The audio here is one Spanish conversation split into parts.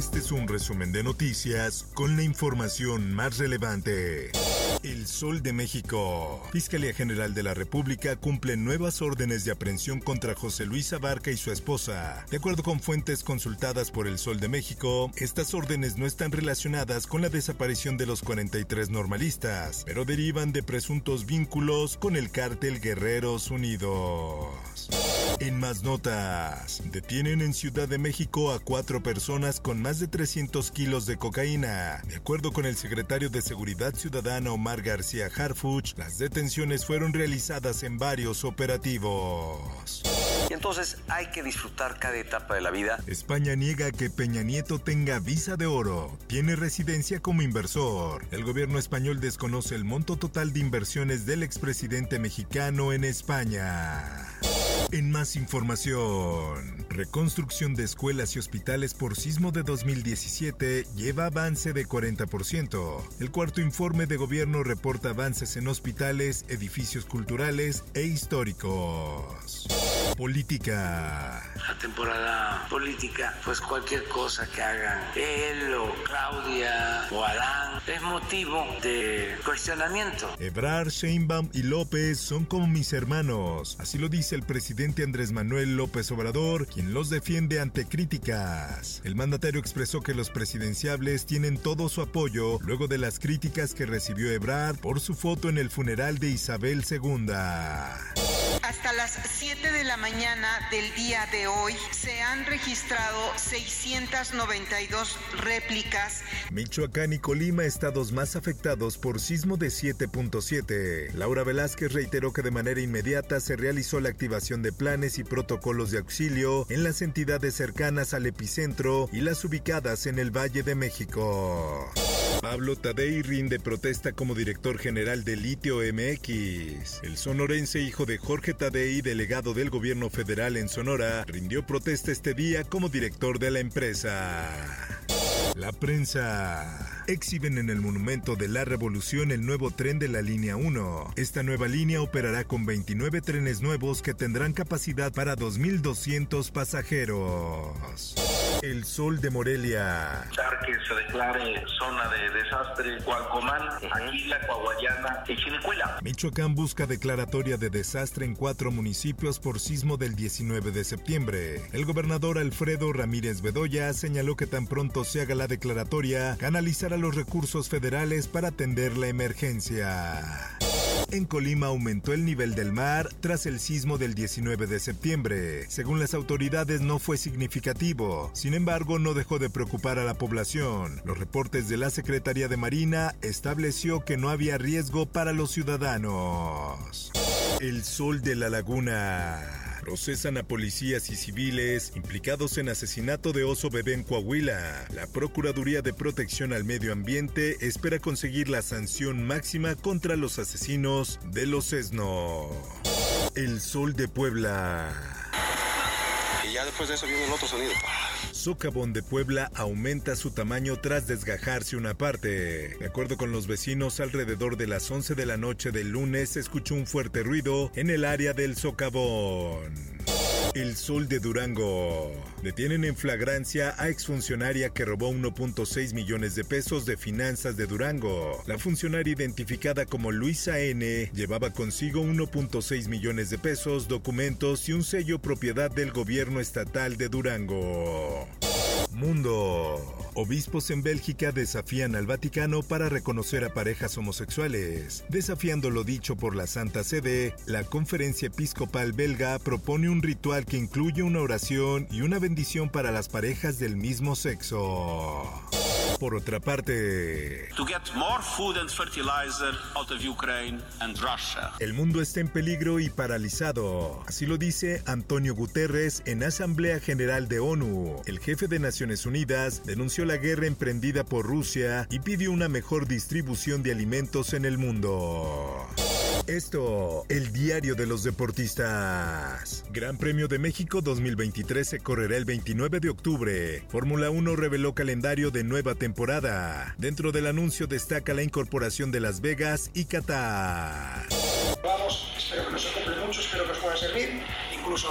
Este es un resumen de noticias con la información más relevante. El Sol de México. Fiscalía General de la República cumple nuevas órdenes de aprehensión contra José Luis Abarca y su esposa. De acuerdo con fuentes consultadas por El Sol de México, estas órdenes no están relacionadas con la desaparición de los 43 normalistas, pero derivan de presuntos vínculos con el cártel Guerreros Unidos. En más notas, detienen en Ciudad de México a cuatro personas con más de 300 kilos de cocaína. De acuerdo con el secretario de Seguridad Ciudadana Omar García Harfuch, las detenciones fueron realizadas en varios operativos. Y entonces hay que disfrutar cada etapa de la vida. España niega que Peña Nieto tenga visa de oro. Tiene residencia como inversor. El gobierno español desconoce el monto total de inversiones del expresidente mexicano en España. En más información, reconstrucción de escuelas y hospitales por sismo de 2017 lleva avance de 40%. El cuarto informe de gobierno reporta avances en hospitales, edificios culturales e históricos. Política. La temporada política, pues cualquier cosa que hagan él o Claudia o Adán es motivo de cuestionamiento. Ebrar, Sheinbaum y López son como mis hermanos. Así lo dice el presidente Andrés Manuel López Obrador, quien los defiende ante críticas. El mandatario expresó que los presidenciables tienen todo su apoyo luego de las críticas que recibió Ebrard por su foto en el funeral de Isabel II. Hasta las 7 de la mañana del día de hoy se han registrado 692 réplicas. Michoacán y Colima, estados más afectados por sismo de 7.7. Laura Velázquez reiteró que de manera inmediata se realizó la activación de planes y protocolos de auxilio en las entidades cercanas al epicentro y las ubicadas en el Valle de México. Pablo Tadei rinde protesta como director general de Litio MX. El sonorense hijo de Jorge Tadei, delegado del gobierno federal en Sonora, rindió protesta este día como director de la empresa. La prensa. Exhiben en el Monumento de la Revolución el nuevo tren de la línea 1. Esta nueva línea operará con 29 trenes nuevos que tendrán capacidad para 2.200 pasajeros. El Sol de Morelia. que se declare zona de desastre Cualcomán, Aguila, Coahuayana y Chinicuila. Michoacán busca declaratoria de desastre en cuatro municipios por sismo del 19 de septiembre. El gobernador Alfredo Ramírez Bedoya señaló que tan pronto se haga la declaratoria, canalizará los recursos federales para atender la emergencia. En Colima aumentó el nivel del mar tras el sismo del 19 de septiembre. Según las autoridades no fue significativo, sin embargo no dejó de preocupar a la población. Los reportes de la Secretaría de Marina estableció que no había riesgo para los ciudadanos. El sol de la laguna. Procesan a policías y civiles implicados en asesinato de oso bebé en Coahuila. La Procuraduría de Protección al Medio Ambiente espera conseguir la sanción máxima contra los asesinos de los ESNO. El Sol de Puebla. Y ya después de eso viene el otro sonido. Socavón de Puebla aumenta su tamaño tras desgajarse una parte. De acuerdo con los vecinos, alrededor de las 11 de la noche del lunes se escuchó un fuerte ruido en el área del socavón. El Sol de Durango. Detienen en flagrancia a exfuncionaria que robó 1.6 millones de pesos de finanzas de Durango. La funcionaria identificada como Luisa N. llevaba consigo 1.6 millones de pesos, documentos y un sello propiedad del gobierno estatal de Durango. Mundo. Obispos en Bélgica desafían al Vaticano para reconocer a parejas homosexuales. Desafiando lo dicho por la Santa Sede, la Conferencia Episcopal belga propone un ritual que incluye una oración y una bendición para las parejas del mismo sexo. Por otra parte, To get more food and fertilizer out of Ukraine and Russia. el mundo está en peligro y paralizado. Así lo dice Antonio Guterres en Asamblea General de ONU. El jefe de Naciones Unidas denunció la guerra emprendida por Rusia y pidió una mejor distribución de alimentos en el mundo. Esto, el diario de los deportistas. Gran Premio de México 2023 se correrá el 29 de octubre. Fórmula 1 reveló calendario de nueva temporada. Dentro del anuncio destaca la incorporación de Las Vegas y Qatar. Vamos, espero que nos ocupe mucho, espero que os pueda servir. Incluso.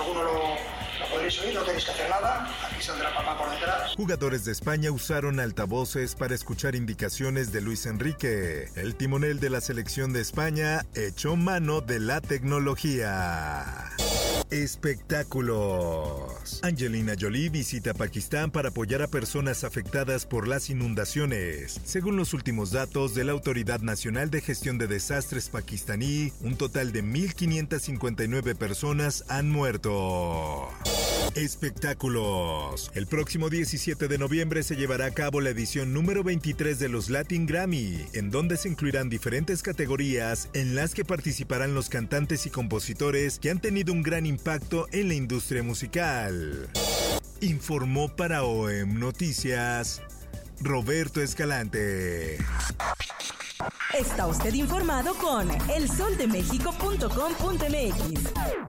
Jugadores de España usaron altavoces para escuchar indicaciones de Luis Enrique. El timonel de la selección de España echó mano de la tecnología. Espectáculos. Angelina Jolie visita Pakistán para apoyar a personas afectadas por las inundaciones. Según los últimos datos de la Autoridad Nacional de Gestión de Desastres pakistaní, un total de 1.559 personas han muerto. Espectáculos. El próximo 17 de noviembre se llevará a cabo la edición número 23 de los Latin Grammy, en donde se incluirán diferentes categorías en las que participarán los cantantes y compositores que han tenido un gran impacto en la industria musical. Informó para OEM Noticias Roberto Escalante. Está usted informado con elsoldemexico.com.mx.